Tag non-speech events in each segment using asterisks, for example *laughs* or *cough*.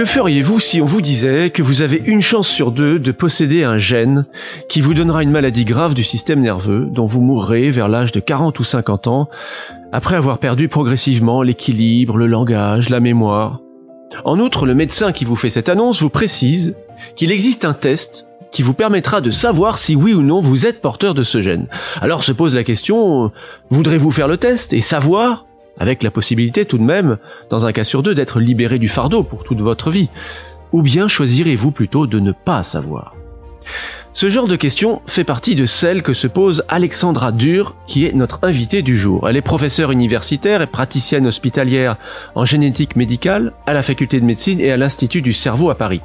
Que feriez-vous si on vous disait que vous avez une chance sur deux de posséder un gène qui vous donnera une maladie grave du système nerveux dont vous mourrez vers l'âge de 40 ou 50 ans après avoir perdu progressivement l'équilibre, le langage, la mémoire? En outre, le médecin qui vous fait cette annonce vous précise qu'il existe un test qui vous permettra de savoir si oui ou non vous êtes porteur de ce gène. Alors se pose la question, voudrez-vous faire le test et savoir avec la possibilité tout de même, dans un cas sur deux, d'être libéré du fardeau pour toute votre vie Ou bien choisirez-vous plutôt de ne pas savoir? Ce genre de question fait partie de celles que se pose Alexandra Dur, qui est notre invitée du jour. Elle est professeure universitaire et praticienne hospitalière en génétique médicale à la faculté de médecine et à l'Institut du cerveau à Paris,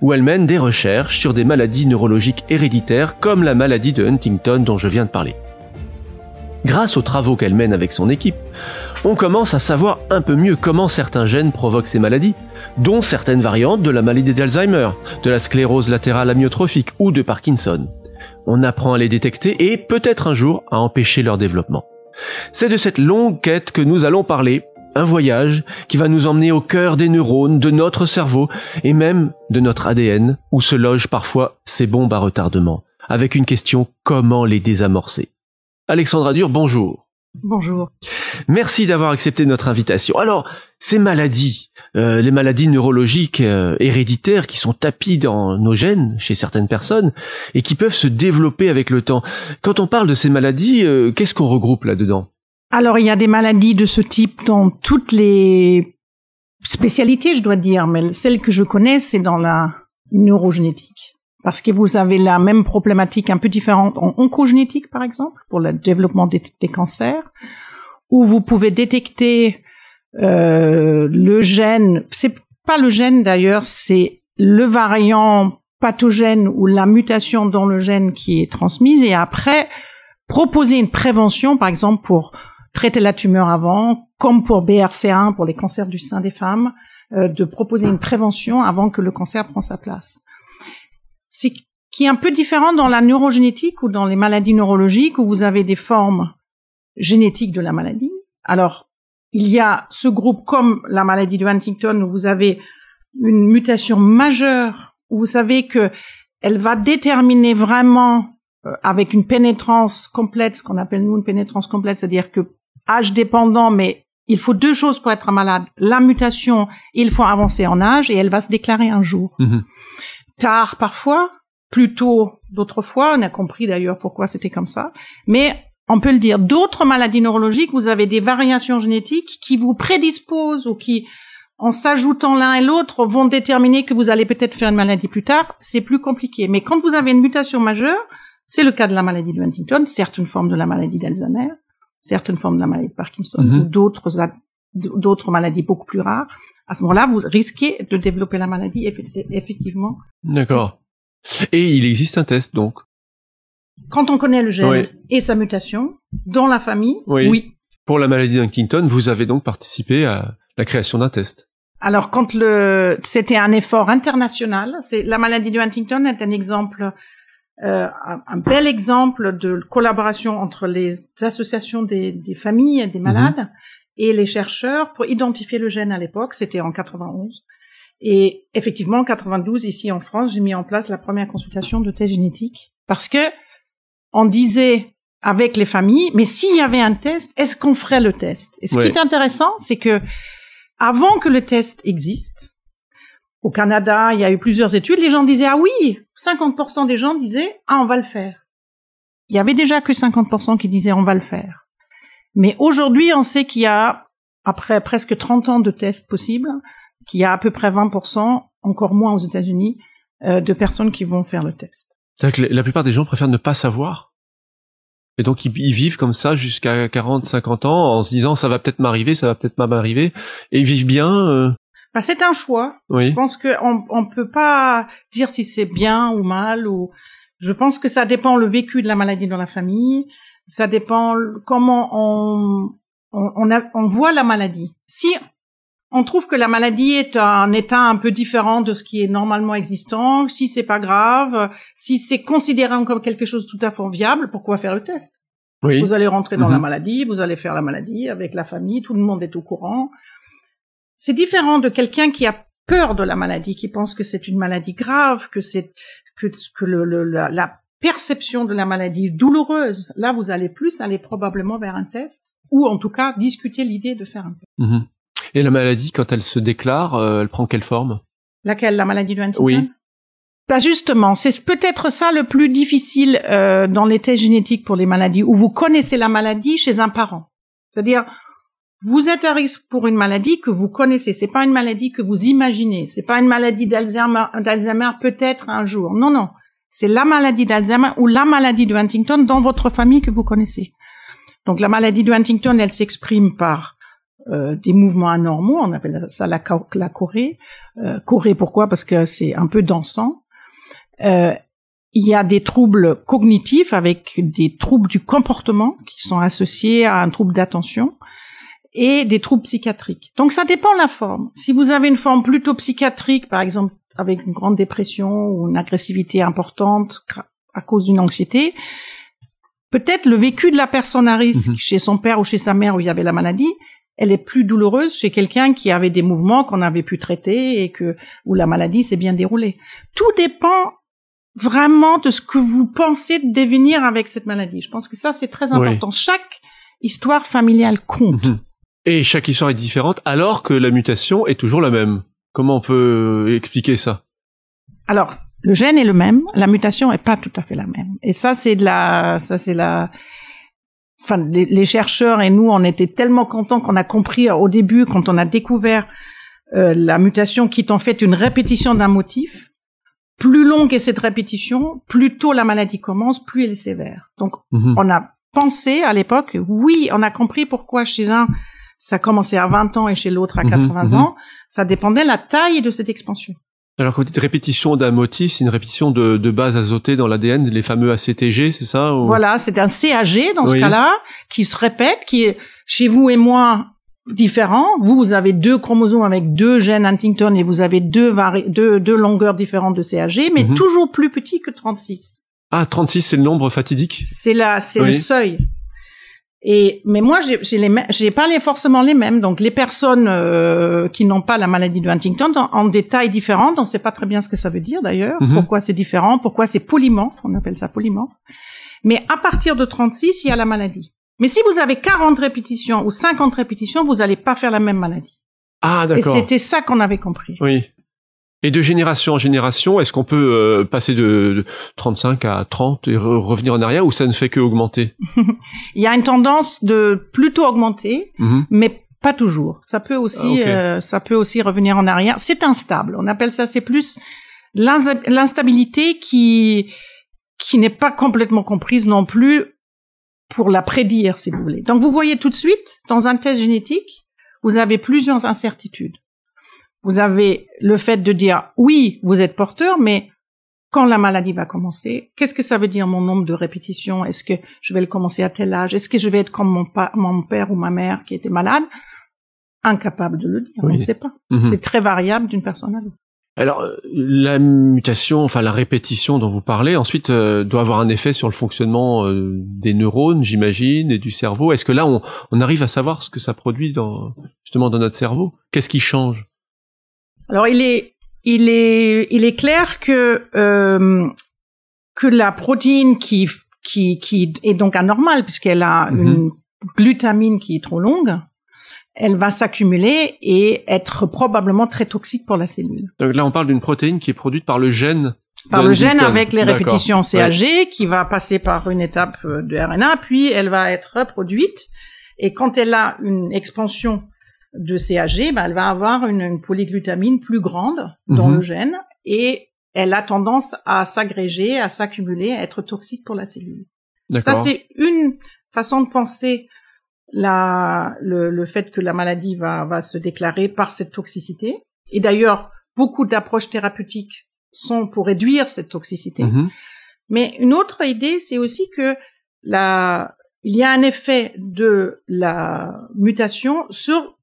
où elle mène des recherches sur des maladies neurologiques héréditaires comme la maladie de Huntington dont je viens de parler. Grâce aux travaux qu'elle mène avec son équipe, on commence à savoir un peu mieux comment certains gènes provoquent ces maladies, dont certaines variantes de la maladie d'Alzheimer, de la sclérose latérale amyotrophique ou de Parkinson. On apprend à les détecter et peut-être un jour à empêcher leur développement. C'est de cette longue quête que nous allons parler, un voyage qui va nous emmener au cœur des neurones, de notre cerveau et même de notre ADN, où se logent parfois ces bombes à retardement, avec une question comment les désamorcer? Alexandra Dur, bonjour. Bonjour. Merci d'avoir accepté notre invitation. Alors, ces maladies, euh, les maladies neurologiques euh, héréditaires qui sont tapies dans nos gènes chez certaines personnes et qui peuvent se développer avec le temps. Quand on parle de ces maladies, euh, qu'est-ce qu'on regroupe là-dedans? Alors, il y a des maladies de ce type dans toutes les spécialités, je dois dire, mais celle que je connais, c'est dans la neurogénétique parce que vous avez la même problématique un peu différente en oncogénétique, par exemple, pour le développement des, cancers, où vous pouvez détecter euh, le gène, c'est pas le gène d'ailleurs, c'est le variant pathogène ou la mutation dans le gène qui est transmise, et après proposer une prévention, par exemple pour traiter la tumeur avant, comme pour BRCA1 pour les cancers du sein des femmes, euh, de proposer une prévention avant que le cancer prend sa place c'est qui est un peu différent dans la neurogénétique ou dans les maladies neurologiques où vous avez des formes génétiques de la maladie. Alors, il y a ce groupe comme la maladie de Huntington où vous avez une mutation majeure où vous savez que elle va déterminer vraiment euh, avec une pénétrance complète, ce qu'on appelle nous une pénétrance complète, c'est-à-dire que âge dépendant, mais il faut deux choses pour être malade. La mutation, il faut avancer en âge et elle va se déclarer un jour. Mm-hmm tard parfois, plus tôt d'autres fois. On a compris d'ailleurs pourquoi c'était comme ça. Mais on peut le dire, d'autres maladies neurologiques, vous avez des variations génétiques qui vous prédisposent ou qui, en s'ajoutant l'un et l'autre, vont déterminer que vous allez peut-être faire une maladie plus tard. C'est plus compliqué. Mais quand vous avez une mutation majeure, c'est le cas de la maladie de Huntington, certaines formes de la maladie d'Alzheimer, certaines formes de la maladie de Parkinson, mhm. ou d'autres d'autres maladies beaucoup plus rares à ce moment-là, vous risquez de développer la maladie effectivement. D'accord. Et il existe un test donc. Quand on connaît le gène et sa mutation dans la famille, oui. Pour la maladie d'Huntington, vous avez donc participé à la création d'un test. Alors quand le c'était un effort international, c'est la maladie de Huntington est un exemple euh, un, bel exemple de collaboration entre les associations des, des familles et des mhm. malades et les chercheurs pour identifier le gène à l'époque, c'était en 91. Et effectivement, en 92, ici en France, j'ai mis en place la première consultation de test génétique parce que on disait avec les familles, mais s'il y avait un test, est-ce qu'on ferait le test? Et ce qui est intéressant, c'est que avant que le test existe, au Canada, il y a eu plusieurs études, les gens disaient ah oui, 50% des gens disaient ah on va le faire. Il y avait déjà que 50% qui disaient on va le faire. Mais aujourd'hui, on sait qu'il y a, après presque 30 ans de tests possibles, qu'il y a à peu près 20%, encore moins aux États-Unis, euh, de personnes qui vont faire le test. C'est-à-dire que la plupart des gens préfèrent ne pas savoir et donc ils, vivent comme ça jusqu'à 40, 50 ans en se disant ça va peut-être m'arriver, ça va peut-être pas m'arriver, et ils vivent bien. Euh... Bah, c'est un choix. Oui. Je pense qu'on on peut pas dire si c'est bien ou mal. Ou je pense que ça dépend le vécu de la maladie dans la famille, ça dépend comment on, on, on, voit la maladie. Si on trouve que la maladie est un état un peu différent de ce qui est normalement existant, si c'est pas grave, si c'est considéré comme quelque chose de tout à fait viable, pourquoi faire le test? Oui. Vous allez rentrer dans la mhm. maladie, vous allez faire la maladie avec la famille, tout le monde est au courant. C'est différent de quelqu'un qui a peur de la maladie, qui pensent que c'est une maladie grave, que c'est que, que le, le, la, la perception de la maladie douloureuse, là vous allez plus aller probablement vers un test ou en tout cas discuter l'idée de faire un test. Mhm. Et la maladie, quand elle se déclare, euh, elle prend quelle forme? Laquelle? La maladie de Huntington? Oui. Bah justement, c'est peut-être ça le plus difficile euh, dans les tests génétiques pour les maladies, où vous connaissez la maladie chez un parent. C'est-à-dire, vous êtes à risque pour une maladie que vous connaissez. C'est pas une maladie que vous imaginez. C'est pas une maladie d'Alzheimer, d'Alzheimer peut-être un jour. Non, non. C'est la maladie d'Alzheimer ou la maladie de Huntington dans votre famille que vous connaissez. Donc la maladie de Huntington, elle s'exprime par euh, des mouvements anormaux, on appelle ça la, chorée. Euh, chorée pourquoi? Parce que c'est un peu dansant. Euh, il y a des troubles cognitifs avec des troubles du comportement qui sont associés à un trouble d'attention et des troubles psychiatriques. Donc ça dépend de la forme. Si vous avez une forme plutôt psychiatrique, par exemple avec une grande dépression ou une agressivité importante à cause d'une anxiété, peut-être le vécu de la personne à risque mhm. chez son père ou chez sa mère où il y avait la maladie, elle est plus douloureuse chez quelqu'un qui avait des mouvements qu'on avait pu traiter et que où la maladie s'est bien déroulée. Tout dépend vraiment de ce que vous pensez de devenir avec cette maladie. Je pense que ça c'est très important. Chaque histoire familiale compte. Mhm. Et chaque histoire est différente alors que la mutation est toujours la même. Comment on peut expliquer ça? Alors, le gène est le même, la mutation est pas tout à fait la même. Et ça, c'est de la, ça c'est la, enfin, les, chercheurs et nous, on était tellement contents qu'on a compris au début, quand on a découvert euh, la mutation qui est en fait une répétition d'un motif. Plus longue est cette répétition, plus tôt la maladie commence, plus elle est sévère. Donc, mhm. on a pensé à l'époque, oui, on a compris pourquoi chez un ça commençait à 20 ans et chez l'autre à 80 mhm, mhm. ans, ça dépendait de la taille de cette expansion. Alors quand vous dites répétition d'un motif, c'est une répétition de, de base azotée dans l'ADN, les fameux ACTG, c'est ça Voilà, c'est un CAG dans ce cas-là, qui se répète, qui est chez vous et moi différent. Vous, vous avez deux chromosomes avec deux gènes Huntington et vous avez deux, deux, deux longueurs différentes de CAG, mais mhm. toujours plus petits que 36. Ah, 36, c'est le nombre fatidique? C'est là, c'est le seuil. Et mais moi j'ai les j'ai pas les forcément les mêmes. Donc les personnes euh, qui n'ont pas la maladie de Huntington ont, des tailles différentes. On sait pas très bien ce que ça veut dire d'ailleurs. Mhm. Pourquoi c'est différent? Pourquoi c'est polymorphe? On appelle ça polymorphe. Mais à partir de 36, il y a la maladie. Mais si vous avez 40 répétitions ou 50 répétitions, vous allez pas faire la même maladie. Ah d'accord. Et c'était ça qu'on avait compris. Oui. Et de génération en génération, est-ce qu'on peut euh, passer de, 35 à 30 et revenir en arrière ou ça ne fait que augmenter? *laughs* Il y a une tendance de plutôt augmenter, mhm. mais pas toujours. Ça peut aussi, ah, euh, ça peut aussi revenir en arrière. C'est instable. On appelle ça, c'est plus l'instabilité qui qui n'est pas complètement comprise non plus pour la prédire, si vous voulez. Donc vous voyez tout de suite dans un test génétique, vous avez plusieurs incertitudes vous avez le fait de dire oui, vous êtes porteur, mais quand la maladie va commencer, qu'est-ce que ça veut dire mon nombre de répétitions? Est-ce que je vais le commencer à tel âge? Est-ce que je vais être comme mon, mon père ou ma mère qui était malade? Incapable de le dire, on ne sait pas. Mhm. C'est très variable d'une personne à l'autre. Alors la mutation, enfin la répétition dont vous parlez, ensuite euh, doit avoir un effet sur le fonctionnement euh, des neurones, j'imagine, et du cerveau. Est-ce que là on, on, arrive à savoir ce que ça produit dans justement dans notre cerveau? Qu'est-ce qui change? Alors il est il est il est clair que euh, que la protéine qui qui qui est donc anormale puisqu'elle a mhm. une glutamine qui est trop longue, elle va s'accumuler et être probablement très toxique pour la cellule. Donc là on parle d'une protéine qui est produite par le gène par le gène avec les répétitions CAG qui va passer par une étape de RNA, puis elle va être reproduite. Et quand elle a une expansion de CAG, bah, elle va avoir une, polyglutamine plus grande dans mhm. le gène et elle a tendance à s'agréger, à s'accumuler, à être toxique pour la cellule. Ça, c'est une façon de penser la, le, le, fait que la maladie va, va se déclarer par cette toxicité. Et d'ailleurs, beaucoup d'approches thérapeutiques sont pour réduire cette toxicité. Mhm. Mais une autre idée, c'est aussi que la, il y a un effet de la mutation sur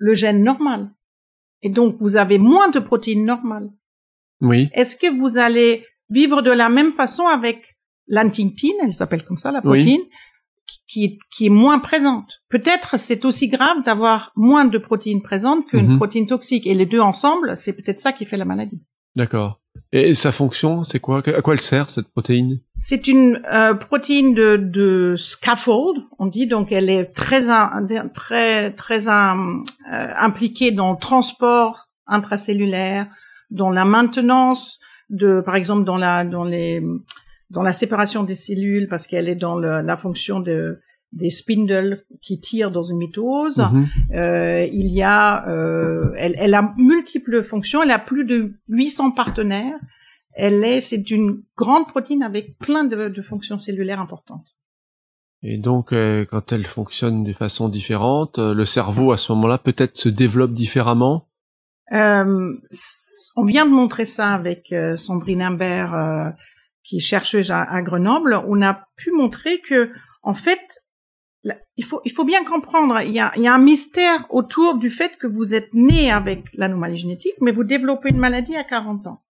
le gène normal. Et donc, vous avez moins de protéines normales. Oui. Est-ce que vous allez vivre de la même façon avec l'antingtine, elle s'appelle comme ça, la protéine, qui est, qui est moins présente? Peut-être c'est aussi grave d'avoir moins de protéines présentes qu'une Mhm. protéine toxique. Et les deux ensemble, c'est peut-être ça qui fait la maladie. D'accord. Et sa fonction, c'est quoi? À quoi elle sert cette protéine? C'est une euh, protéine de, de scaffold, on dit, donc elle est très très très euh, impliquée dans le transport intracellulaire, dans la maintenance de, par exemple, dans la dans les dans la séparation des cellules, parce qu'elle est dans la fonction de des spindles qui tirent dans une mitose. Mhm. Euh, il y a, euh, elle, elle a multiples fonctions. Elle a plus de 800 partenaires. Elle est, c'est une grande protéine avec plein de, de fonctions cellulaires importantes. Et donc, euh, quand elle fonctionne de façon différente, euh, le cerveau à ce moment-là peut-être se développe différemment? Euh, on vient de montrer ça avec euh, Sandrine Imbert, euh, qui est chercheuse à, à Grenoble. On a pu montrer que, en fait, il faut, il faut bien comprendre, il y, a, il y a un mystère autour du fait que vous êtes né avec l'anomalie génétique, mais vous développez une maladie à 40 ans.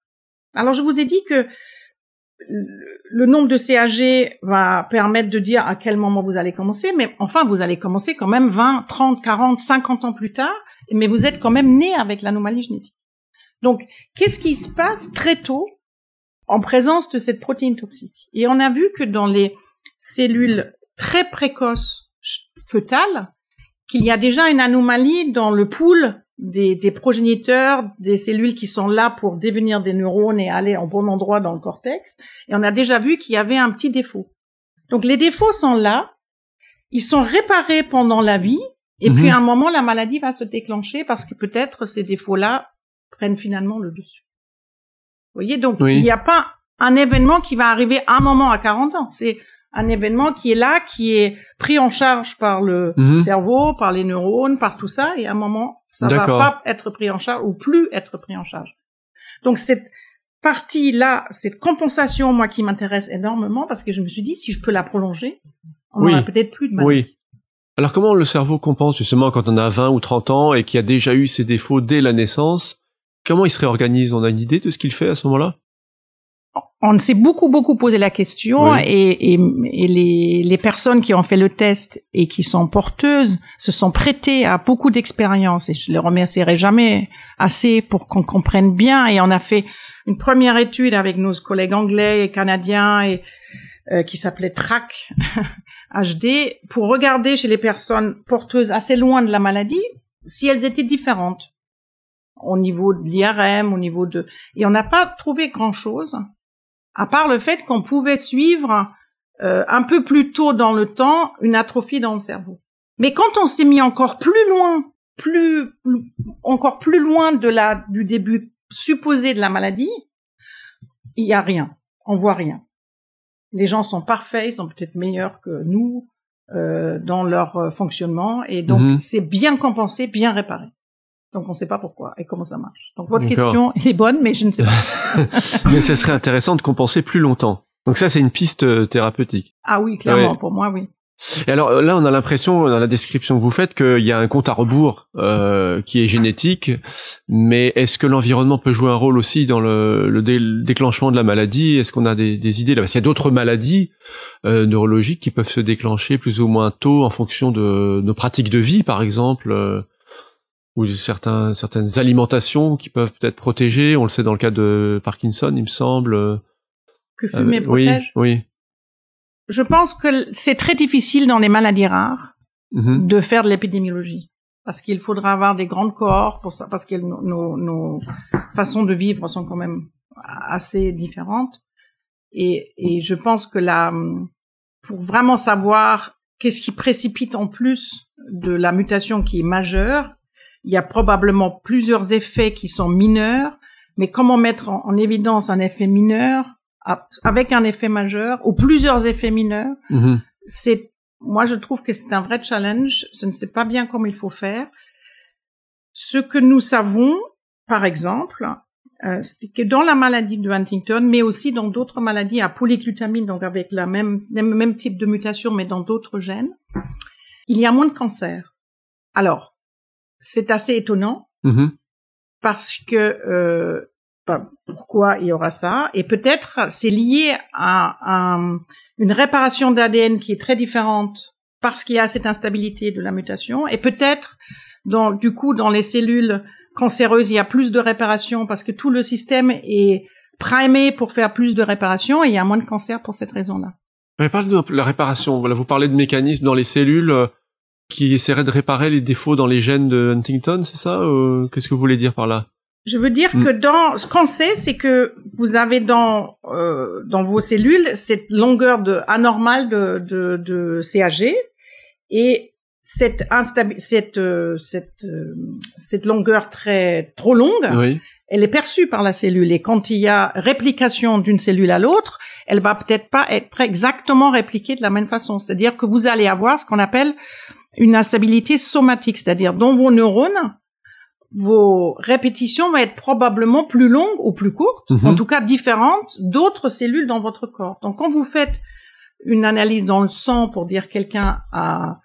Alors, je vous ai dit que le- nombre de CAG va permettre de dire à quel moment vous allez commencer, mais enfin, vous allez commencer quand même 20, 30, 40, 50 ans plus tard, mais vous êtes quand même né avec l'anomalie génétique. Donc, qu'est-ce qui se passe très tôt en présence de cette protéine toxique? Et on a vu que dans les cellules très précoces fœtales, qu'il y a déjà une anomalie dans le pool des, des progéniteurs, des cellules qui sont là pour devenir des neurones et aller en bon endroit dans le cortex. Et on a déjà vu qu'il y avait un petit défaut. Donc les défauts sont là, ils sont réparés pendant la vie, et Mhm. puis à un moment, la maladie va se déclencher parce que peut-être ces défauts-là prennent finalement le dessus. Vous voyez, donc Oui. il n'y a pas un événement qui va arriver à un moment à 40 ans. C'est un événement qui est là, qui est pris en charge par le Mhm. cerveau, par les neurones, par tout ça, et à un moment, ça va pas être pris en charge ou plus être pris en charge. Donc cette partie-là, cette compensation, moi, qui m'intéresse énormément, parce que je me suis dit, si je peux la prolonger, on Oui. peut-être plus de maladie. Oui. Alors comment le cerveau compense justement quand on a 20 ou 30 ans et qu'il a déjà eu ces défauts dès la naissance? Comment il se réorganise? On a une idée de ce qu'il fait à ce moment-là? On s'est beaucoup beaucoup posé la question Oui. et, et, et les, les personnes qui ont fait le test et qui sont porteuses se sont prêtées à beaucoup d'expérience et je les remercierai jamais assez pour qu'on comprenne bien. Et on a fait une première étude avec nos collègues anglais et canadiens et euh, qui s'appelait TRAC *laughs* HD pour regarder chez les personnes porteuses assez loin de la maladie si elles étaient différentes. Au niveau de l'IRM, au niveau de et on n'a pas trouvé grand chose à part le fait qu'on pouvait suivre euh, un peu plus tôt dans le temps une atrophie dans le cerveau. Mais quand on s'est mis encore plus loin, plus, plus- encore plus loin de la du début supposé de la maladie, il y a rien, on voit rien. Les gens sont parfaits, ils sont peut-être meilleurs que nous euh, dans leur euh, fonctionnement et donc Mhm. c'est bien compensé, bien réparé. Donc on ne sait pas pourquoi et comment ça marche. Donc votre question est bonne, mais je ne sais pas. *laughs* Mais ce serait intéressant de compenser plus longtemps. Donc ça, c'est une piste euh, thérapeutique. Ah oui, clairement, Ouais. pour moi, oui. Et alors euh, là, on a l'impression, dans la description que vous faites, qu'il y a un compte à rebours euh, qui est génétique, mais est-ce que l'environnement peut jouer un rôle aussi dans le, le dé- le déclenchement de la maladie? Est-ce qu'on a des, des idées là Parce qu'il y a d'autres maladies euh, neurologiques qui peuvent se déclencher plus ou moins tôt en fonction de nos pratiques de vie, par exemple, ou certains, certaines alimentations qui peuvent peut-être protéger. On le sait dans le cas de Parkinson, il me semble. euh, Que fumer euh, oui, protège. oui. Je pense que c'est très difficile dans les maladies rares Mhm. de faire de l'épidémiologie. Parce qu'il faudra avoir des grandes cohortes pour ça, parce que nos, nos, nos façons de vivre sont quand même assez différentes. Et, et je pense que là, pour vraiment savoir qu'est-ce qui précipite en plus de la mutation qui est majeure, il y a probablement plusieurs effets qui sont mineurs, mais comment mettre en, en évidence un effet mineur avec un effet majeur ou plusieurs effets mineurs, Mhm. c'est moi je trouve que c'est un vrai challenge. Je ne sais pas bien comment il faut faire. Ce que nous savons, par exemple, euh, c'est que dans la maladie de Huntington, mais aussi dans d'autres maladies à polyglutamine, donc avec la même, même même type de mutation, mais dans d'autres gènes, il y a moins de cancer. Alors, c'est assez étonnant Mhm. parce que euh, pas pourquoi il y aura ça? Et peut-être c'est lié à, une réparation d'ADN qui est très différente parce qu'il y a cette instabilité de la mutation. Et peut-être, dans, du coup, dans les cellules cancéreuses, il y a plus de réparation parce que tout le système est primé pour faire plus de réparation et il y a moins de cancer pour cette raison-là. parle de la réparation. Voilà, vous parlez de mécanismes dans les cellules euh, qui essaieraient de réparer les défauts dans les gènes de Huntington, c'est ça euh, Qu'est-ce que vous voulez dire par là? Je veux dire hmm. que dans ce qu'on sait, c'est que vous avez dans euh, dans vos cellules cette longueur de anormale de de, de CAG et cette cette euh, cette euh, cette longueur très trop longue, oui. elle est perçue par la cellule et quand il y a réplication d'une cellule à l'autre, elle va peut-être pas être exactement répliquée de la même façon. C'est-à-dire que vous allez avoir ce qu'on appelle une instabilité somatique, c'est-à-dire dans vos neurones, vos répétitions vont être probablement plus longues ou plus courtes, mhm. en tout cas différentes d'autres cellules dans votre corps. Donc quand vous faites une analyse dans le sang pour dire quelqu'un a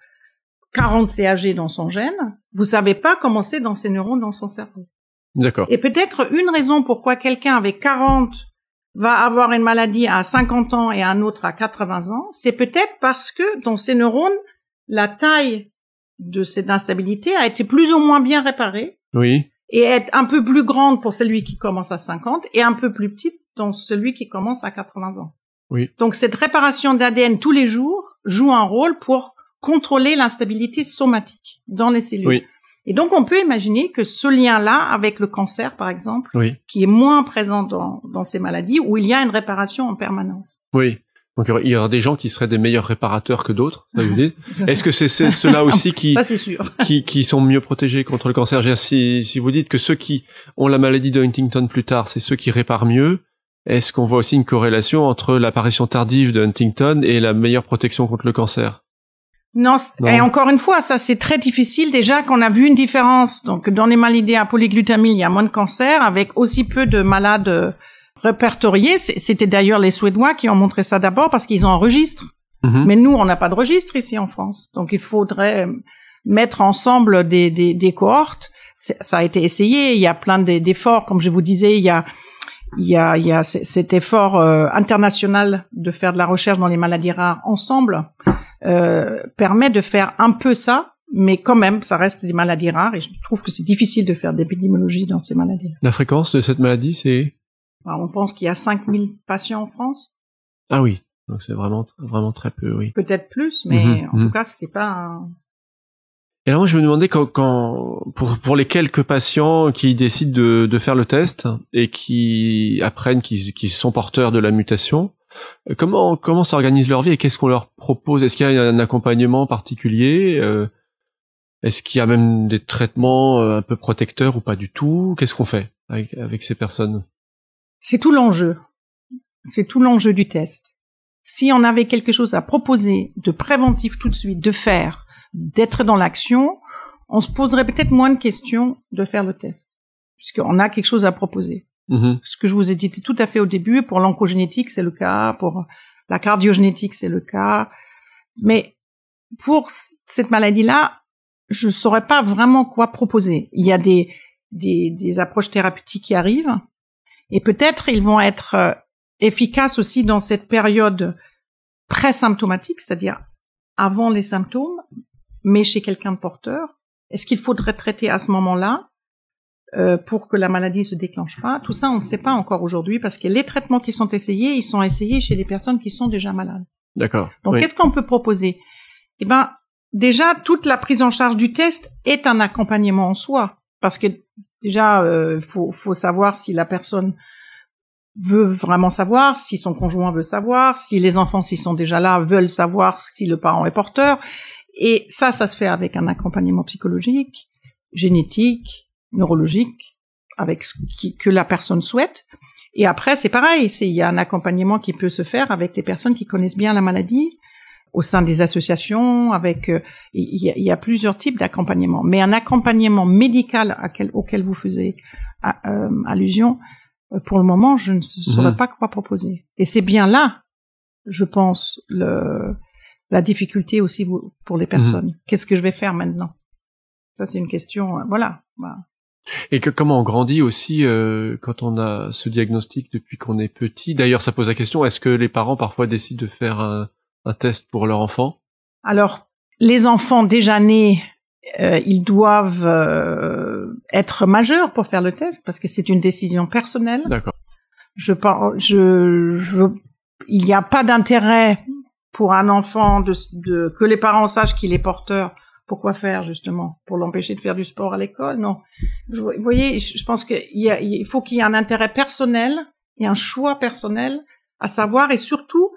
40 CAG dans son gène, vous savez pas comment c'est dans ses neurones dans son cerveau. D'accord. Et peut-être une raison pourquoi quelqu'un avec 40 va avoir une maladie à 50 ans et un autre à 80 ans, c'est peut-être parce que dans ses neurones, la taille de cette instabilité a été plus ou moins bien réparée oui. Et être un peu plus grande pour celui qui commence à 50 et un peu plus petite dans celui qui commence à 80 ans. Oui. Donc cette réparation d'ADN tous les jours joue un rôle pour contrôler l'instabilité somatique dans les cellules. Oui. Et donc on peut imaginer que ce lien-là avec le cancer, par exemple, oui. qui est moins présent dans, dans ces maladies, où il y a une réparation en permanence. Oui. Donc il y aura des gens qui seraient des meilleurs réparateurs que d'autres. *laughs* Est-ce que c'est ceux-là aussi qui, ça, sûr. *laughs* qui qui sont mieux protégés contre le cancer? Si, si vous dites que ceux qui ont la maladie de Huntington plus tard, c'est ceux qui réparent mieux, est-ce qu'on voit aussi une corrélation entre l'apparition tardive de Huntington et la meilleure protection contre le cancer? Non, et encore une fois, ça c'est très difficile. Déjà qu'on a vu une différence. Donc dans les maladies à polyglutamine, il y a moins de cancer, avec aussi peu de malades répertoriés. C'était d'ailleurs les Suédois qui ont montré ça d'abord parce qu'ils ont un registre. Mhm. Mais nous, on n'a pas de registre ici en France. Donc il faudrait mettre ensemble des, des, des cohortes. Ça a été essayé. Il y a plein d'efforts, comme je vous disais, il y a il y a, il y a cet effort euh, international de faire de la recherche dans les maladies rares ensemble euh, permet de faire un peu ça, mais quand même, ça reste des maladies rares et je trouve que c'est difficile de faire d'épidémiologie dans ces maladies. La fréquence de cette maladie, c'est on pense qu'il y a 5000 patients en France. Ah oui, donc c'est vraiment vraiment très peu, oui. Peut-être plus, mais mhm, en tout mhm. cas, c'est pas. Un... Et alors moi, je me demandais quand, quand pour pour les quelques patients qui décident de, de faire le test et qui apprennent qu'ils sont porteurs de la mutation, comment comment s'organise leur vie et qu'est-ce qu'on leur propose? Est-ce qu'il y a un accompagnement particulier? Euh, Est-ce qu'il y a même des traitements euh, un peu protecteurs ou pas du tout? Qu'est-ce qu'on fait avec, avec ces personnes? C'est tout l'enjeu. C'est tout l'enjeu du test. Si on avait quelque chose à proposer de préventif tout de suite, de faire, d'être dans l'action, on se poserait peut-être moins de questions de faire le test, puisqu'on a quelque chose à proposer. Mm-hmm. Ce que je vous ai dit tout à fait au début, pour l'oncogénétique, c'est le cas, pour la cardiogénétique, c'est le cas. Mais pour cette maladie-là, je ne saurais pas vraiment quoi proposer. Il y a des, des, des approches thérapeutiques qui arrivent, et peut-être ils vont être euh, efficaces aussi dans cette période pré-symptomatique, c'est-à-dire avant les symptômes, mais chez quelqu'un de porteur. Est-ce qu'il faudrait traiter à ce moment-là euh, pour que la maladie se déclenche pas? Tout ça, on ne sait pas encore aujourd'hui parce que les traitements qui sont essayés, ils sont essayés chez des personnes qui sont déjà malades. D'accord. Donc, qu'est-ce qu'on peut proposer? Eh ben, déjà, toute la prise en charge du test est un accompagnement en soi, parce que Déjà, euh, faut, faut savoir si la personne veut vraiment savoir, si son conjoint veut savoir, si les enfants, s'ils sont déjà là, veulent savoir si le parent est porteur. Et ça, ça se fait avec un accompagnement psychologique, génétique, neurologique, avec ce que la personne souhaite. Et après, c'est pareil, il y a un accompagnement qui peut se faire avec des personnes qui connaissent bien la maladie, au sein des associations, avec euh, il y, a, plusieurs types d'accompagnement, mais un accompagnement médical auquel vous faisiez euh, allusion, euh, pour le moment, je ne saurais mhm. pas quoi proposer. Et c'est bien là, je pense, le, la difficulté aussi pour les personnes. Mhm. Qu'est-ce que je vais faire maintenant? Ça, c'est une question. voilà. Et que, comment on grandit aussi euh, quand on a ce diagnostic depuis qu'on est petit? D'ailleurs, ça pose la question est-ce que les parents parfois décident de faire un, un test pour leur enfant? Alors, les enfants déjà nés, euh, ils doivent euh, être majeurs pour faire le test parce que c'est une décision personnelle. D'accord. Je, je, je, il n'y a pas d'intérêt pour un enfant de, de, que les parents sachent qu'il est porteur. Pourquoi faire justement? Pour l'empêcher de faire du sport à l'école? Non. Vous voyez, je pense qu'il il faut qu'il y ait un intérêt personnel et un choix personnel à savoir et surtout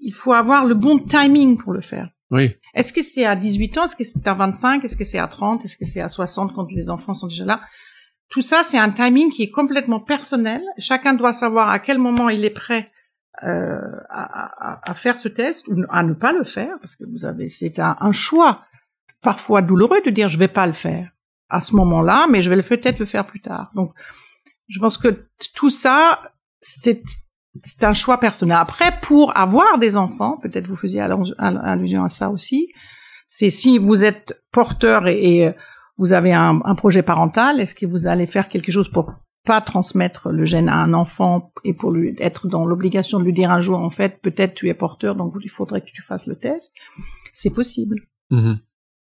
il faut avoir le bon timing pour le faire. Oui. Est-ce que c'est à 18 ans? Est-ce que c'est à 25 Est-ce que c'est à 30 Est-ce que c'est à 60 quand les enfants sont déjà là? Tout ça, c'est un timing qui est complètement personnel. Chacun doit savoir à quel moment il est prêt euh, à, à, à, faire ce test ou à ne pas le faire, parce que vous avez, c'est un, un, choix parfois douloureux de dire je vais pas le faire à ce moment-là, mais je vais peut-être le faire plus tard. Donc, je pense que tout ça, c'est c'est un choix personnel. Après, pour avoir des enfants, peut-être vous faisiez allusion à ça aussi, c'est si vous êtes porteur et, et vous avez un, un, projet parental, est-ce que vous allez faire quelque chose pour pas transmettre le gène à un enfant et pour lui être dans l'obligation de lui dire un jour en fait peut-être tu es porteur donc il faudrait que tu fasses le test, c'est possible. Mmh.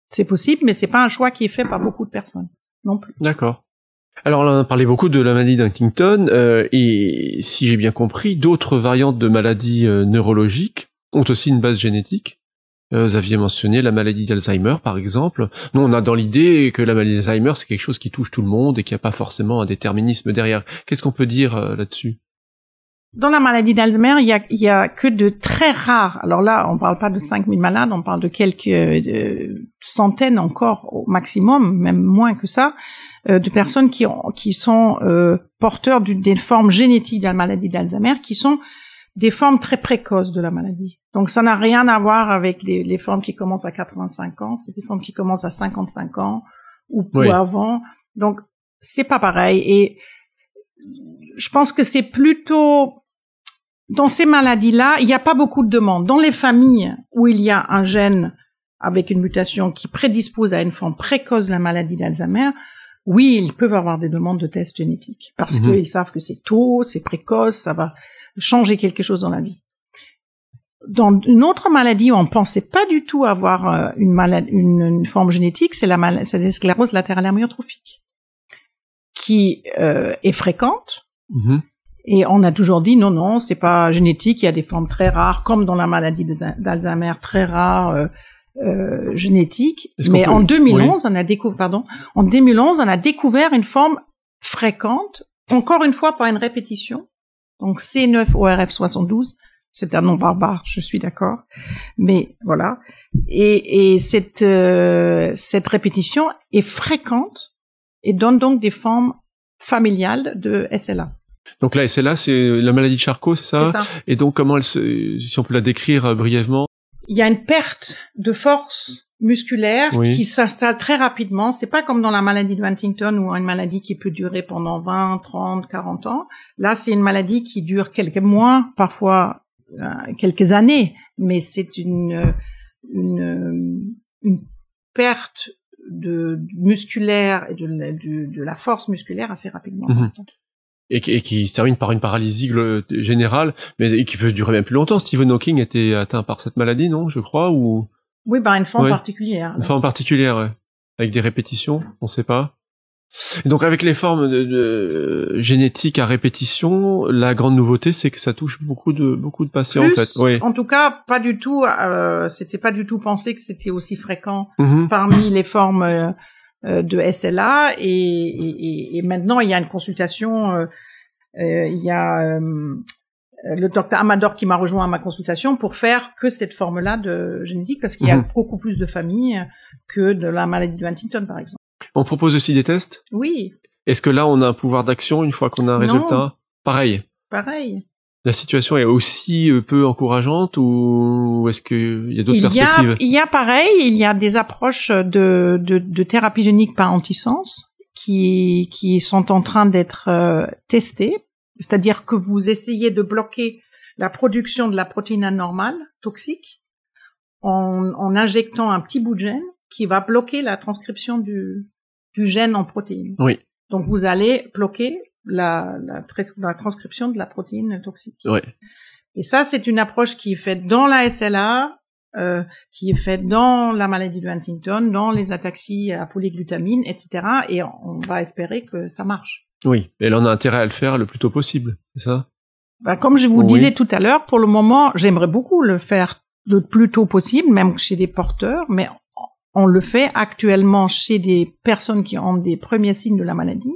C'est possible, mais c'est pas un choix qui est fait par beaucoup de personnes non plus. D'accord. Alors on a parlé beaucoup de la maladie d'Huntington euh, et si j'ai bien compris, d'autres variantes de maladies euh, neurologiques ont aussi une base génétique. Euh, vous aviez mentionné la maladie d'Alzheimer par exemple. Nous on a dans l'idée que la maladie d'Alzheimer c'est quelque chose qui touche tout le monde et qu'il n'y a pas forcément un déterminisme derrière. Qu'est-ce qu'on peut dire euh, là-dessus? Dans la maladie d'Alzheimer, il y a, que de très rares. Alors là, on parle pas de 5000 malades, on parle de quelques euh, centaines encore au maximum, même moins que ça, euh, de personnes qui, ont, qui sont euh, porteurs des formes génétiques de la maladie d'Alzheimer, qui sont des formes très précoces de la maladie. Donc ça n'a rien à voir avec les, les, formes qui commencent à 85 ans, c'est des formes qui commencent à 55 ans ou plus avant. Donc c'est pas pareil. Et je pense que c'est plutôt dans ces maladies-là, il n'y a pas beaucoup de demandes. Dans les familles où il y a un gène avec une mutation qui prédispose à une forme précoce de la maladie d'Alzheimer, oui, ils peuvent avoir des demandes de tests génétiques parce Mhm. qu'ils savent que c'est tôt, c'est précoce, ça va changer quelque chose dans la vie. Dans une autre maladie où on pensait pas du tout avoir euh, une, malade, une, une forme génétique, c'est la, mal- la sclérose latérale amyotrophique, qui euh, est fréquente. Mhm. Et on a toujours dit non, non, c'est pas génétique. Il y a des formes très rares, comme dans la maladie d'Alz- d'Alzheimer, très rares euh, euh, qu'on Mais en 2011, on a découvert, pardon, en 2011, on a découvert une forme fréquente, encore une fois par une répétition. Donc C9ORF72, c'est un nom barbare, je suis d'accord, mais voilà. Et, et cette euh, cette répétition est fréquente et donne donc des formes familiales de SLA. Donc là, et c'est la maladie de Charcot, c'est ça, ça. Et donc comment elle se, si on peut la décrire euh, brièvement? Il y a une perte de force musculaire Oui. qui s'installe très rapidement. C'est pas comme dans la maladie de Huntington ou une maladie qui peut durer pendant 20, 30, 40 ans. Là, c'est une maladie qui dure quelques mois, parfois euh, quelques années, mais c'est une, une, une perte de musculaire et de, la- de, de la force musculaire assez rapidement. Mhm. Et qui, et qui se termine par une paralysie générale, mais qui peut durer même plus longtemps. Stephen Hawking était atteint par cette maladie, non Je crois, ou? Oui, ben une forme Ouais. particulière. une forme particulière, ouais. avec des répétitions, on sait pas. Et donc avec les formes de, de- génétiques à répétition, la grande nouveauté, c'est que ça touche beaucoup de beaucoup de patients Plus, en fait. Oui. En tout cas, pas du tout. Euh, c'était pas du tout pensé que c'était aussi fréquent Mhm. parmi les formes euh, de SLA. Et, et, et- et maintenant, il y a une consultation. euh, euh, il y a euh, le docteur Amador qui m'a rejoint à ma consultation pour faire que cette forme-là de génétique, parce qu'il y a Mhm. beaucoup plus de familles que de la maladie de Huntington, par exemple. On propose aussi des tests? Oui, Est-ce que là, on a un pouvoir d'action une fois qu'on a un Non. résultat? Pareil. pareil. La situation est aussi euh, peu encourageante ou est-ce qu'il y a d'autres Il y a, perspectives? il y a pareil, il y a des approches de, de, de thérapie génique par antisens qui, qui sont en train d'être euh, testées. C'est-à-dire que vous essayez de bloquer la production de la protéine anormale, toxique, en, en injectant un petit bout de gène qui va bloquer la transcription du, du gène en protéine. Oui. Donc vous allez bloquer la, la, la transcription de la protéine toxique. Et ça, c'est une approche qui est faite dans la SLA, euh, qui est faite dans la maladie de Huntington, dans les ataxies à polyglutamine, etc. Et on va espérer que ça marche. Oui, et elle en a intérêt à le faire le plus tôt possible, c'est ça? Ben, Comme je vous Oui. disais tout à l'heure, pour le moment, j'aimerais beaucoup le faire le plus tôt possible, même chez des porteurs, mais on le fait actuellement chez des personnes qui ont des premiers signes de la maladie,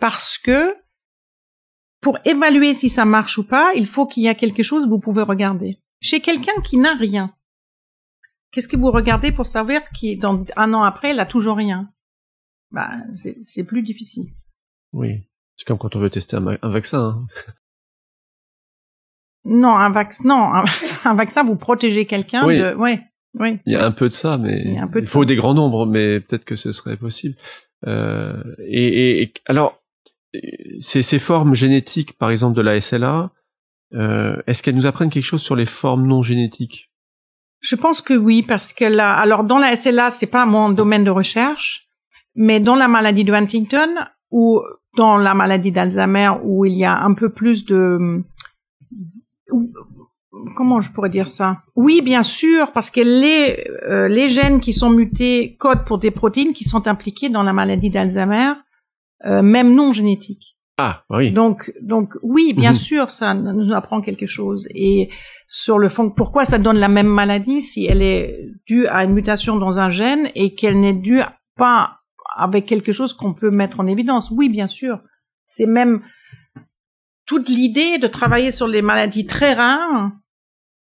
parce que pour évaluer si ça marche ou pas, il faut qu'il y ait quelque chose que vous pouvez regarder. Chez quelqu'un qui n'a rien, qu'est-ce que vous regardez pour savoir qui dans un an après, il a toujours rien? Ben, c'est- plus difficile. Oui. C'est comme quand on veut tester un, vaccin. hein. Non, un vaccin, non, un, *laughs* un vaccin, vous protégez quelqu'un Oui. de, ouais, oui. Il y a un peu de ça, mais Il a faut ça. des grands nombres, mais peut-être que ce serait possible. Euh, et- et- alors, ces, formes génétiques, par exemple de la SLA, euh, est-ce qu'elles nous apprennent quelque chose sur les formes non génétiques? Je pense que oui, parce que là, alors dans la SLA, c'est pas mon domaine de recherche, mais dans la maladie de Huntington ou dans la maladie d'Alzheimer où il y a un peu plus de, comment je pourrais dire ça? Oui, bien sûr, parce que les euh, les gènes qui sont mutés codent pour des protéines qui sont impliquées dans la maladie d'Alzheimer, euh, même non génétiques. Ah, oui. Donc, donc oui, bien Mhm. sûr, ça nous apprend quelque chose. Et sur le fond, pourquoi ça donne la même maladie si elle est due à une mutation dans un gène et qu'elle n'est due pas avec quelque chose qu'on peut mettre en évidence? Oui, bien sûr. C'est même toute l'idée de travailler sur les maladies très rares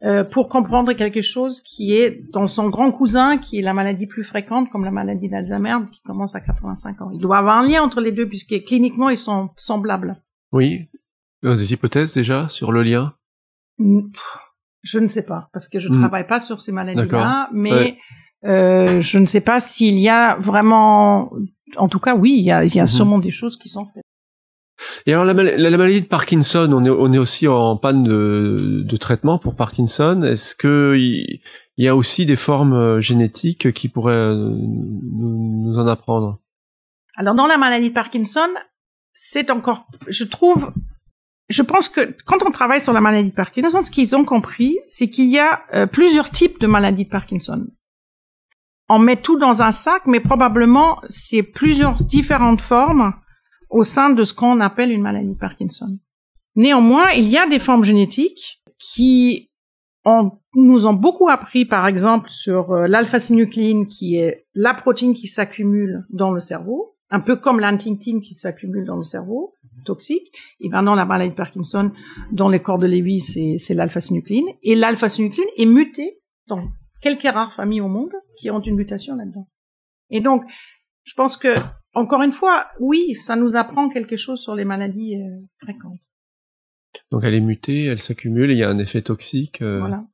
euh, pour comprendre quelque chose qui est dans son grand cousin, qui est la maladie plus fréquente, comme la maladie d'Alzheimer, qui commence à 85 ans. Il doit avoir un lien entre les deux, puisque cliniquement, ils sont semblables. Oui. Des hypothèses déjà sur le lien? Je ne sais pas, parce que je ne Mm. travaille pas sur ces maladies-là, mais Ouais. euh, je ne sais pas s'il y a vraiment... En tout cas, oui, il y a, il y a Mhm. sûrement des choses qui sont faites. Et alors la, mal- la- la maladie de Parkinson, on est, aussi en panne de, traitement pour Parkinson. Est-ce que il, il y a aussi des formes euh, génétiques qui pourraient euh, nous, nous en apprendre? Alors, dans la maladie de Parkinson, c'est encore... Je trouve... Je pense que quand on travaille sur la maladie de Parkinson, ce qu'ils ont compris, c'est qu'il y a euh, plusieurs types de maladies de Parkinson. On met tout dans un sac, mais probablement c'est plusieurs différentes formes au sein de ce qu'on appelle une maladie de Parkinson. Néanmoins, il y a des formes génétiques qui nous ont beaucoup appris, par exemple, sur euh, l'alpha-synucléine, qui est la protéine qui s'accumule dans le cerveau, un peu comme l'huntingtin qui s'accumule dans le cerveau, toxique. Et dans la maladie de Parkinson, dans les corps de Lévy, c'est c'est l'alpha-synucléine. Et l'alpha-synucléine est mutée dans quelques rares familles au monde qui ont une mutation là-dedans. Et donc, je pense que, encore une fois, oui, ça nous apprend quelque chose sur les maladies euh, fréquentes. Donc elle est mutée, elle s'accumule, il y a un effet toxique. euh. Voilà.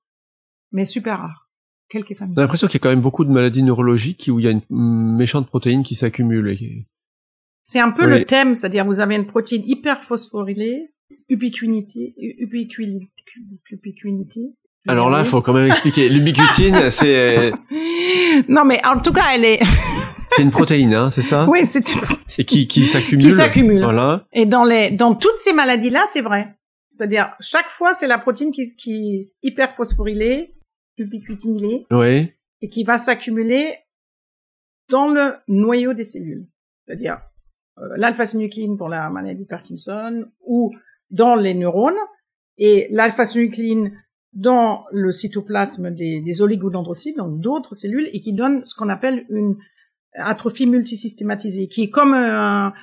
Mais super rare. Quelques familles. A l'impression qu'il y a quand même beaucoup de maladies neurologiques où il y a une méchante protéine qui s'accumule. et C'est un peu Oui. le thème, c'est-à-dire vous avez une protéine hyperphosphorylée, ubiquinité, ubiquinité, ubiquinité. Alors là, il faut quand même expliquer. L'ubiquitine, *laughs* c'est Non, mais en tout cas, elle est. c'est une protéine, hein, c'est ça? Oui, c'est une. Et qui, qui s'accumule. Qui s'accumule. Voilà. Et dans les, dans toutes ces maladies-là, c'est vrai. C'est-à-dire, chaque fois, c'est la protéine qui, qui est hyperphosphorylée, ubiquitinylée, Oui. et qui va s'accumuler dans le noyau des cellules. C'est-à-dire, euh, l'alpha-synucléine pour la maladie de Parkinson, ou dans les neurones, et l'alpha-synucléine dans le cytoplasme des, des oligodendrocytes, dans d'autres cellules, et qui donne ce qu'on appelle une atrophie multisystématisée, qui est comme un-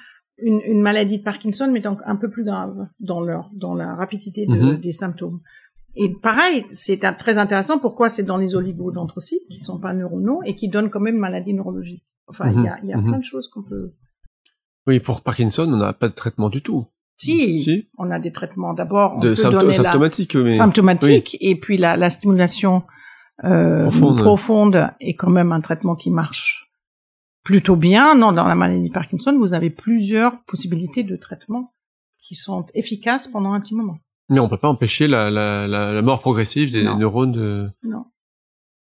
une, une maladie de Parkinson, mais donc un peu plus grave dans leur, dans la rapidité de- Mhm. des symptômes. Et pareil, c'est très intéressant pourquoi c'est dans les oligodendrocytes qui sont pas neuronaux et qui donnent quand même maladie neurologique. Enfin, il y a, il y a Mhm. plein de choses qu'on peut. Oui, pour Parkinson, on n'a pas de traitement du tout. Si, Si. on a des traitements. D'abord, De peut symptô- donner la symptomatiques, mais. symptomatique et puis la, la stimulation euh, Profonde. profonde est quand même un traitement qui marche plutôt bien. Non, dans la maladie de Parkinson, vous avez plusieurs possibilités de traitement qui sont efficaces pendant un petit moment. Mais on peut pas empêcher la, la, la, la mort progressive des Non. neurones de. Non.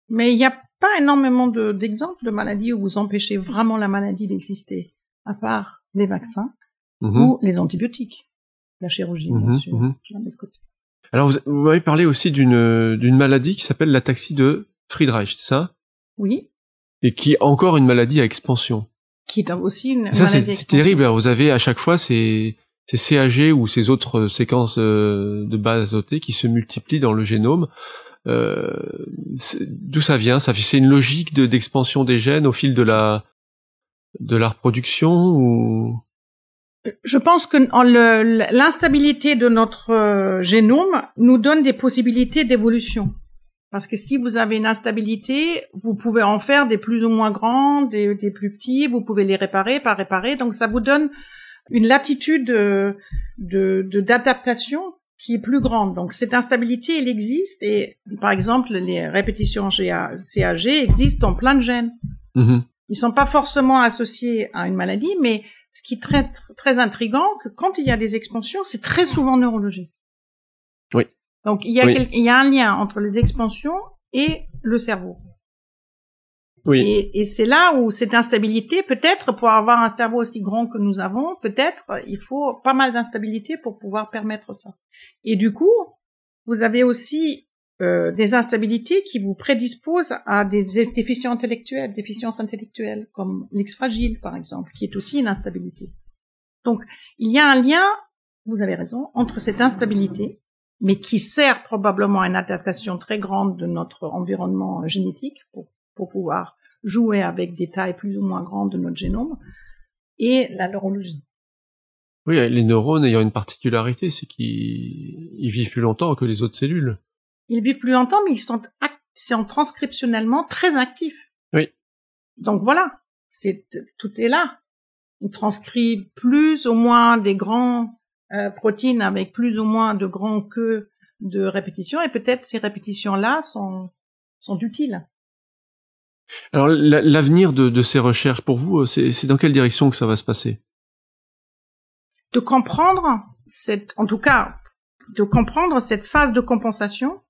Mais il y a pas énormément d'exemples de, maladies où vous empêchez vraiment la maladie d'exister, à part les vaccins mhm. ou les antibiotiques, la chirurgie, bien mhm, sûr. Mhm. Alors, vous, m'avez parlé aussi d'une maladie qui s'appelle l'attaxie de Friedreich, c'est ça? Oui. Et qui est encore une maladie à expansion. Qui est aussi une ça, c'est terrible. Vous avez à chaque fois ces, ces CAG ou ces autres séquences euh, de base azotées qui se multiplient dans le génome. Euh, D'où ça vient? Ça c'est une logique de d'expansion des gènes au fil de la de la reproduction ou? Je pense que l'instabilité de notre euh, génome nous donne des possibilités d'évolution. Parce que si vous avez une instabilité, vous pouvez en faire des plus ou moins grands, des, des plus petits, vous pouvez les réparer, pas réparer. Donc ça vous donne une latitude de d'adaptation qui est plus grande. Donc cette instabilité, elle existe et par exemple les répétitions CAG existent dans plein de gènes. Mm-hmm. Ils sont pas forcément associés à une maladie, mais ce qui est très très intrigant, que quand il y a des expansions, c'est très souvent neurologique. Oui. Donc il y a il y a un lien entre les expansions et le cerveau. Oui. Et, et c'est là où cette instabilité, peut-être pour avoir un cerveau aussi grand que nous avons, peut-être il faut pas mal d'instabilité pour pouvoir permettre ça. Et du coup, vous avez aussi euh, des instabilités qui vous prédisposent à des déficiences intellectuelles, déficiences intellectuelles, comme l'ex fragile par exemple, qui est aussi une instabilité. Donc, il y a un lien, vous avez raison, entre cette instabilité, mais qui sert probablement à une adaptation très grande de notre environnement génétique pour pour pouvoir jouer avec des tailles plus ou moins grandes de notre génome, et la neurologie. Oui, les neurones ayant une particularité, c'est qu'ils vivent plus longtemps que les autres cellules. Ils vivent plus longtemps, mais ils sont, sont transcriptionnellement très actifs. Oui. Donc voilà, c'est tout est là. Ils transcrivent plus ou moins des grands euh, protéines avec plus ou moins de grands queues de répétitions, et peut-être ces répétitions-là sont, sont utiles. Alors l'avenir de, ces recherches pour vous, euh, c'est dans quelle direction que ça va se passer? De comprendre cette, en tout cas, de comprendre cette phase de compensation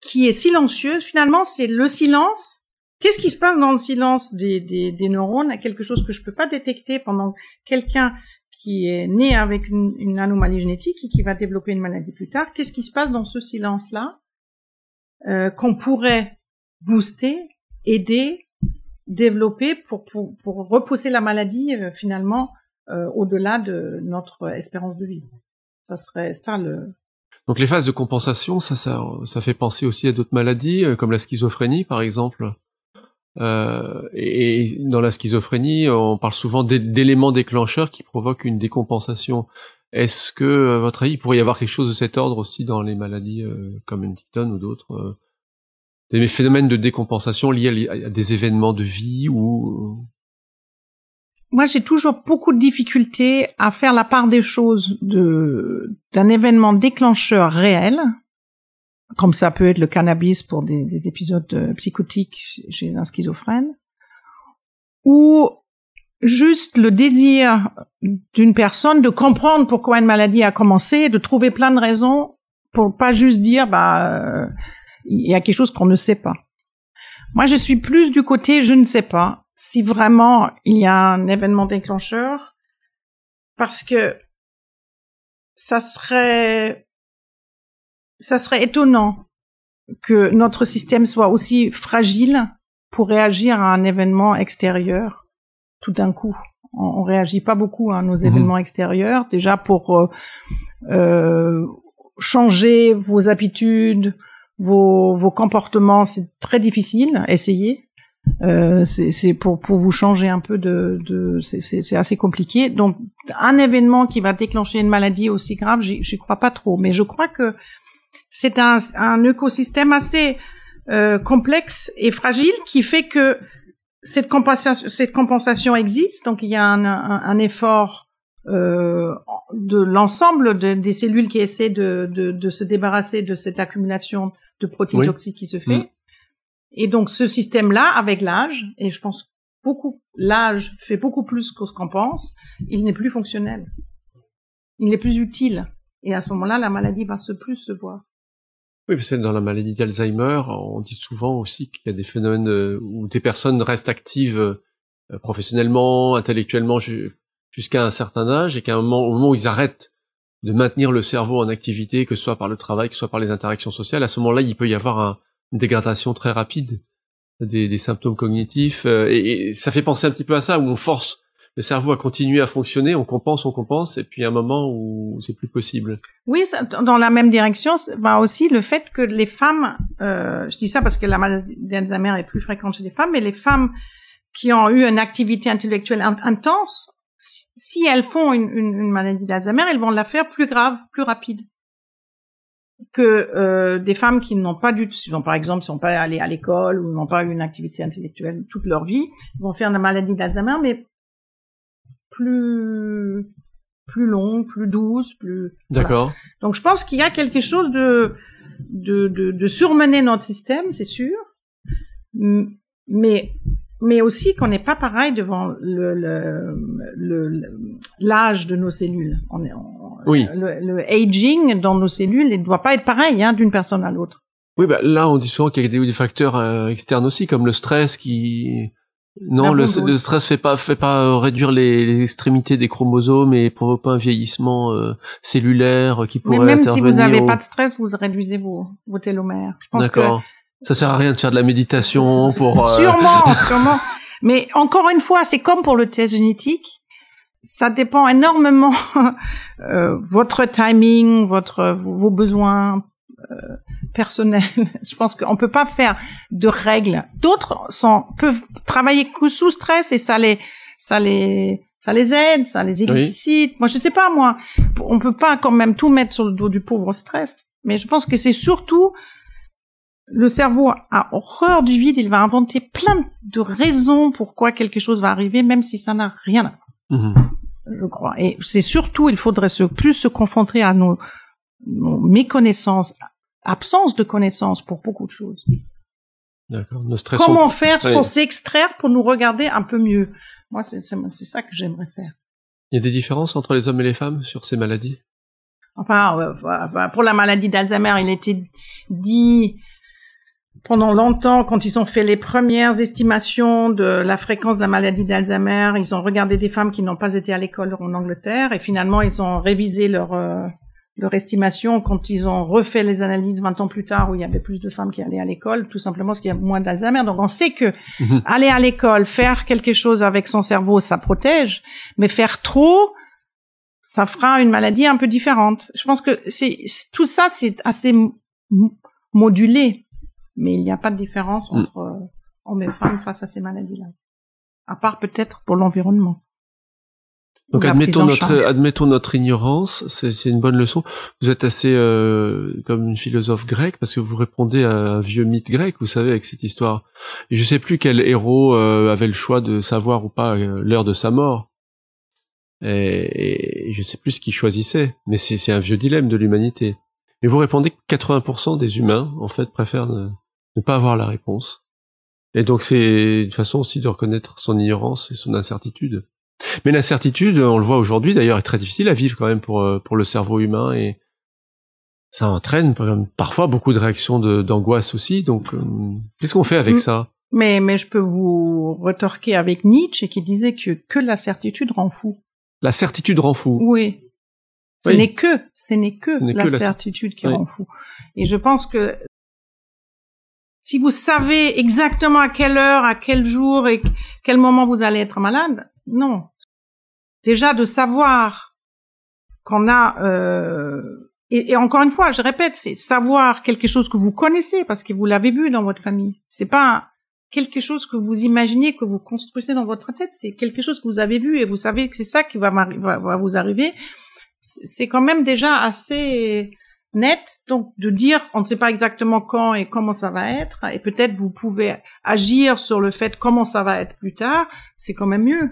qui est silencieuse. Finalement, c'est le silence. Qu'est-ce qui se passe dans le silence des, des, des neurones? Quelque chose que je peux pas détecter pendant quelqu'un qui est né avec une, anomalie génétique et qui va développer une maladie plus tard. Qu'est-ce qui se passe dans ce silence-là euh, qu'on pourrait booster, aider, développer pour, pour, pour repousser la maladie euh, finalement euh, au-delà de notre espérance de vie? Ça serait ça le. Donc les phases de compensation, ça, ça, ça fait penser aussi à d'autres maladies comme la schizophrénie par exemple? Euh, et, dans la schizophrénie, on parle souvent d'éléments déclencheurs qui provoquent une décompensation. Est-ce que, à votre avis, il pourrait y avoir quelque chose de cet ordre aussi dans les maladies comme Huntington ou d'autres des phénomènes de décompensation liés à, des événements de vie ou moi j'ai toujours beaucoup de difficultés à faire la part des choses de d'un événement déclencheur réel comme ça peut être le cannabis pour des, des épisodes euh, psychotiques chez un schizophrène ou juste le désir d'une personne de comprendre pourquoi une maladie a commencé, de trouver plein de raisons pour pas juste dire bah euh, il y a quelque chose qu'on ne sait pas. Moi, je suis plus du côté je ne sais pas si vraiment il y a un événement déclencheur parce que ça serait ça serait étonnant que notre système soit aussi fragile pour réagir à un événement extérieur tout d'un coup. On, on, réagit pas beaucoup à nos mhm. événements extérieurs déjà pour euh, euh, changer vos habitudes, vos, vos comportements, c'est très difficile. Essayez. Euh, c'est pour, pour vous changer un peu de, de c'est assez compliqué. Donc un événement qui va déclencher une maladie aussi grave, j'y crois pas trop. Mais je crois que c'est un, un écosystème assez euh, complexe et fragile qui fait que cette compensation, cette compensation existe. Donc il y a un, un, un effort euh, de l'ensemble des cellules qui essaient de, de, de, se débarrasser de cette accumulation de protéines toxiques qui se fait. Mm. Et donc ce système-là, avec l'âge, et je pense beaucoup, l'âge fait beaucoup plus que ce qu'on pense, il n'est plus fonctionnel. Il n'est plus utile. Et à ce moment-là, la maladie va se plus se voir. Oui, parce que dans la maladie d'Alzheimer, on dit souvent aussi qu'il y a des phénomènes euh, où des personnes restent actives euh, professionnellement, intellectuellement jusqu'à un certain âge et qu'à un moment, au moment où ils arrêtent de maintenir le cerveau en activité, que ce soit par le travail, que ce soit par les interactions sociales, à ce moment-là, il peut y avoir une dégradation très rapide des, symptômes cognitifs. Euh, et, ça fait penser un petit peu à ça, où on force le cerveau à continuer à fonctionner, on compense, on compense, et puis un moment où c'est plus possible. Oui, dans la même direction, va aussi le fait que les femmes, euh, je dis ça parce que la maladie d'Alzheimer est plus fréquente chez les femmes, mais les femmes qui ont eu une activité intellectuelle intense, si elles font une, une maladie d'Alzheimer, elles vont la faire plus grave, plus rapide que euh, des femmes qui n'ont pas du tout, par exemple, sont pas allées à l'école ou n'ont pas eu une activité intellectuelle toute leur vie, vont faire une maladie d'Alzheimer, mais plus plus long, plus douce, plus. D'accord. Donc je pense qu'il y a quelque chose de de, de, de surmener notre système, c'est sûr, mais mais aussi qu'on n'est pas pareil devant le l'âge le, de nos cellules. On est, oui. Le, aging dans nos cellules ne doit pas être pareil hein, d'une personne à l'autre. Oui, bah, là on dit souvent qu'il y a des, facteurs euh, externes aussi, comme le stress qui non, le, le, stress fait pas fait pas euh, réduire les, les, extrémités des chromosomes et provoque pas un vieillissement euh, cellulaire qui pourrait Mais même si vous n'avez pas de stress, vous réduisez vos, vos télomères. D'accord. Ça sert à rien de faire de la méditation pour. Euh... Sûrement, *laughs* sûrement. Mais encore une fois, c'est comme pour le test génétique. Ça dépend énormément *laughs* euh, votre timing, votre vos besoins personnels. *laughs* Je pense qu'on peut pas faire de règles. D'autres peuvent travailler que sous stress et ça les ça les ça les aide, ça les excite. Moi, je sais pas moi. On peut pas quand même tout mettre sur le dos du pauvre stress. Mais je pense que c'est surtout le cerveau a horreur du vide, il va inventer plein de raisons pourquoi quelque chose va arriver, même si ça n'a rien à voir. Mhm. Je crois. Et c'est surtout, il faudrait se, plus se confronter à nos, méconnaissances, absence de connaissances pour beaucoup de choses. D'accord. Comment faire pour s'extraire, pour nous regarder un peu mieux? Moi, c'est ça que j'aimerais faire. Il y a des différences entre les hommes et les femmes sur ces maladies? Enfin, pour la maladie d'Alzheimer, il était dit pendant longtemps, quand ils ont fait les premières estimations de la fréquence de la maladie d'Alzheimer, ils ont regardé des femmes qui n'ont pas été à l'école en Angleterre et finalement ils ont révisé leur euh, leur estimation quand ils ont refait les analyses 20 ans plus tard où il y avait plus de femmes qui allaient à l'école, tout simplement parce qu'il y a moins d'Alzheimer. Donc on sait que mhm. aller à l'école, faire quelque chose avec son cerveau, ça protège, mais faire trop, ça fera une maladie un peu différente. Je pense que c'est tout ça, c'est assez modulé mais il n'y a pas de différence mm. entre euh, hommes et femmes face à ces maladies-là. À part peut-être pour l'environnement. Donc admettons notre admettons notre ignorance, c'est une bonne leçon. Vous êtes assez euh, comme une philosophe grecque parce que vous répondez à un vieux mythe grec, vous savez, avec cette histoire. Et je sais plus quel héros euh, avait le choix de savoir ou pas l'heure de sa mort. Et, et je sais plus ce qu'il choisissait, mais c'est un vieux dilemme de l'humanité. Et vous répondez que 80% des humains en fait préfèrent ne pas avoir la réponse. Et donc c'est une façon aussi de reconnaître son ignorance et son incertitude. Mais l'incertitude, on le voit aujourd'hui d'ailleurs, est très difficile à vivre quand même pour euh, pour le cerveau humain et ça entraîne parfois beaucoup de réactions d'angoisse aussi. Donc euh, qu'est-ce qu'on fait avec ça? Mais mais je peux vous retorquer avec Nietzsche qui disait que que la certitude rend fou. La certitude rend fou. Oui. Ce n'est que, ce n'est que, la, certitude qui rend fou. Et je pense que si vous savez exactement à quelle heure, à quel jour et quel moment vous allez être malade, non. Déjà de savoir qu'on a euh, et, encore une fois, je répète, c'est savoir quelque chose que vous connaissez parce que vous l'avez vu dans votre famille. C'est pas quelque chose que vous imaginez, que vous construisez dans votre tête. C'est quelque chose que vous avez vu et vous savez que c'est ça qui va, va vous arriver. C'est quand même déjà assez net, donc de dire on ne sait pas exactement quand et comment ça va être, et peut-être vous pouvez agir sur le fait comment ça va être plus tard, c'est quand même mieux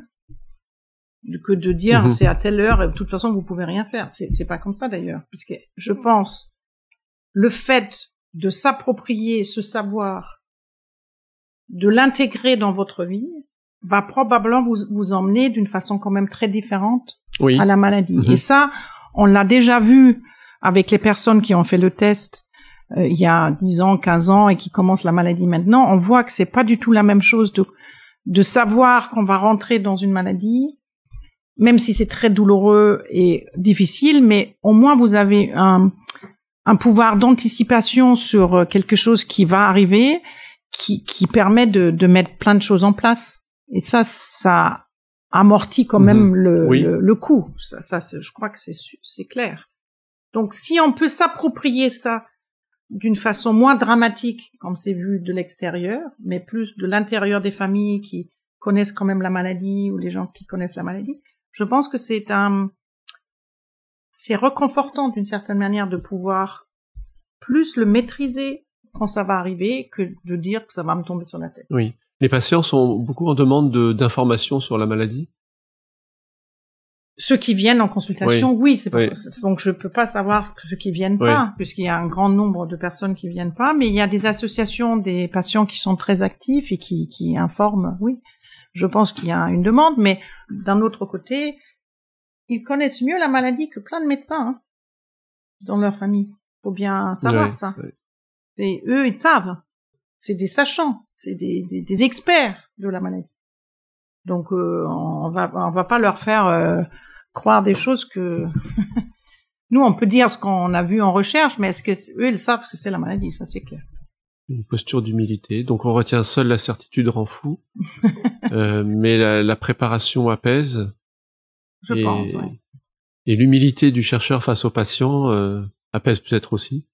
que de dire mhm. c'est à telle heure et de toute façon vous pouvez rien faire. C'est pas comme ça d'ailleurs, puisque je pense le fait de s'approprier ce savoir, de l'intégrer dans votre vie, va probablement vous, vous emmener d'une façon quand même très différente à la maladie. Mhm. Et ça, on l'a déjà vu avec les personnes qui ont fait le test euh, il y a 10 ans, 15 ans et qui commencent la maladie maintenant, on voit que c'est pas du tout la même chose de, de savoir qu'on va rentrer dans une maladie, même si c'est très douloureux et difficile, mais au moins vous avez un, un pouvoir d'anticipation sur euh, quelque chose qui va arriver, qui, qui permet de, de mettre plein de choses en place. Et ça, ça amortit quand même Mhm. le, Oui. le, le coût. Ça, ça je crois que c'est clair. Donc, si on peut s'approprier ça d'une façon moins dramatique, comme c'est vu de l'extérieur, mais plus de l'intérieur des familles qui connaissent quand même la maladie ou les gens qui connaissent la maladie, je pense que c'est un, c'est reconfortant d'une certaine manière de pouvoir plus le maîtriser quand ça va arriver que de dire que ça va me tomber sur la tête. Oui. Les patients sont beaucoup en demande de- d'informations sur la maladie? Ceux qui viennent en consultation, oui, pas- Oui. donc je peux pas savoir ceux qui viennent Oui. pas, puisqu'il y a un grand nombre de personnes qui viennent pas, mais il y a des associations des patients qui sont très actifs et qui, qui informent, oui. Je pense qu'il y a une demande, mais d'un autre côté, ils connaissent mieux la maladie que plein de médecins hein, dans leur famille. Faut bien savoir ça. Et eux, ils savent. C'est des sachants, c'est des, des, des experts de la maladie. Donc euh, on va on va pas leur faire euh, croire des choses que *laughs* nous on peut dire ce qu'on a vu en recherche, mais est-ce que eux ils savent ce que c'est la maladie, ça c'est clair. Une posture d'humilité. Donc on retient seul la certitude rend fou. *laughs* Euh, mais la, la préparation apaise. Je et, pense. ouais. et l'humilité du chercheur face au patient euh, apaise peut-être aussi.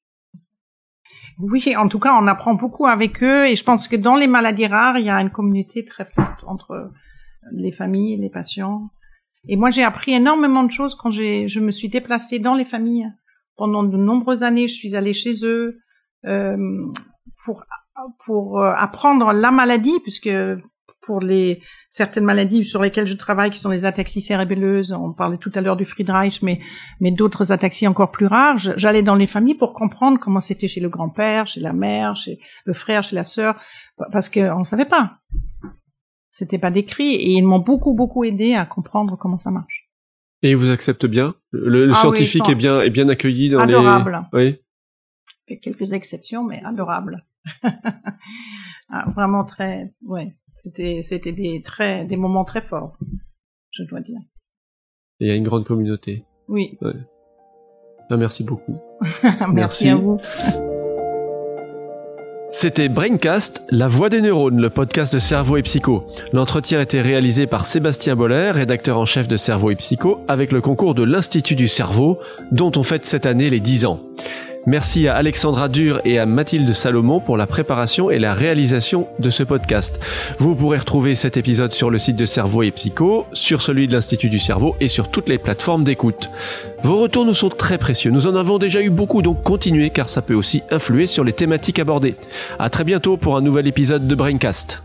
Oui, en tout cas, on apprend beaucoup avec eux et je pense que dans les maladies rares, il y a une communauté très forte entre les familles, les patients. Et moi, j'ai appris énormément de choses quand j'ai, je me suis déplacée dans les familles. Pendant de nombreuses années, je suis allée chez eux euh, pour pour euh, apprendre la maladie, puisque pour les certaines maladies sur lesquelles je travaille, qui sont les ataxies cérébelleuses, on parlait tout à l'heure du Friedreich, mais mais d'autres ataxies encore plus rares, j'allais dans les familles pour comprendre comment c'était chez le grand-père, chez la mère, chez le frère, chez la sœur, parce qu'on ne savait pas. C'était pas décrit et ils m'ont beaucoup beaucoup aidé à comprendre comment ça marche. Et ils vous acceptent bien? Le, le Ah oui, scientifique est bien est bien accueilli dans Adorable. les. Oui. Il y a quelques exceptions, mais adorable. Ah, vraiment très, ouais. C'était c'était des très des moments très forts, je dois dire. Et il y a une grande communauté. Oui. Ah, merci beaucoup. *laughs* Merci, Merci. à vous. C'était Braincast, la voix des neurones, le podcast de Cerveau et Psycho. L'entretien a été réalisé par Sébastien Boller, rédacteur en chef de Cerveau et Psycho, avec le concours de l'Institut du Cerveau, dont on fête cette année les 10 ans. Merci à Alexandra Dur et à Mathilde Salomon pour la préparation et la réalisation de ce podcast. Vous pourrez retrouver cet épisode sur le site de Cerveau et Psycho, sur celui de l'Institut du Cerveau et sur toutes les plateformes d'écoute. Vos retours nous sont très précieux. Nous en avons déjà eu beaucoup, donc continuez car ça peut aussi influer sur les thématiques abordées. À très bientôt pour un nouvel épisode de Braincast.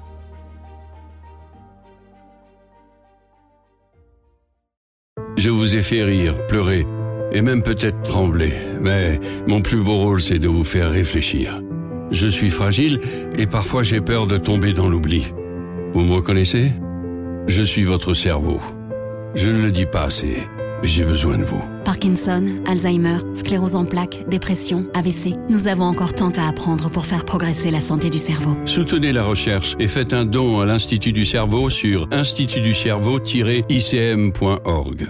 Je vous ai fait rire, pleurer, et même peut-être trembler, mais mon plus beau rôle c'est de vous faire réfléchir. Je suis fragile et parfois j'ai peur de tomber dans l'oubli. Vous me reconnaissez? Je suis votre cerveau. Je ne le dis pas assez, mais j'ai besoin de vous. Parkinson, Alzheimer, sclérose en plaques, dépression, AVC. Nous avons encore tant à apprendre pour faire progresser la santé du cerveau. Soutenez la recherche et faites un don à l'Institut du cerveau sur institutducerveau-icm.org.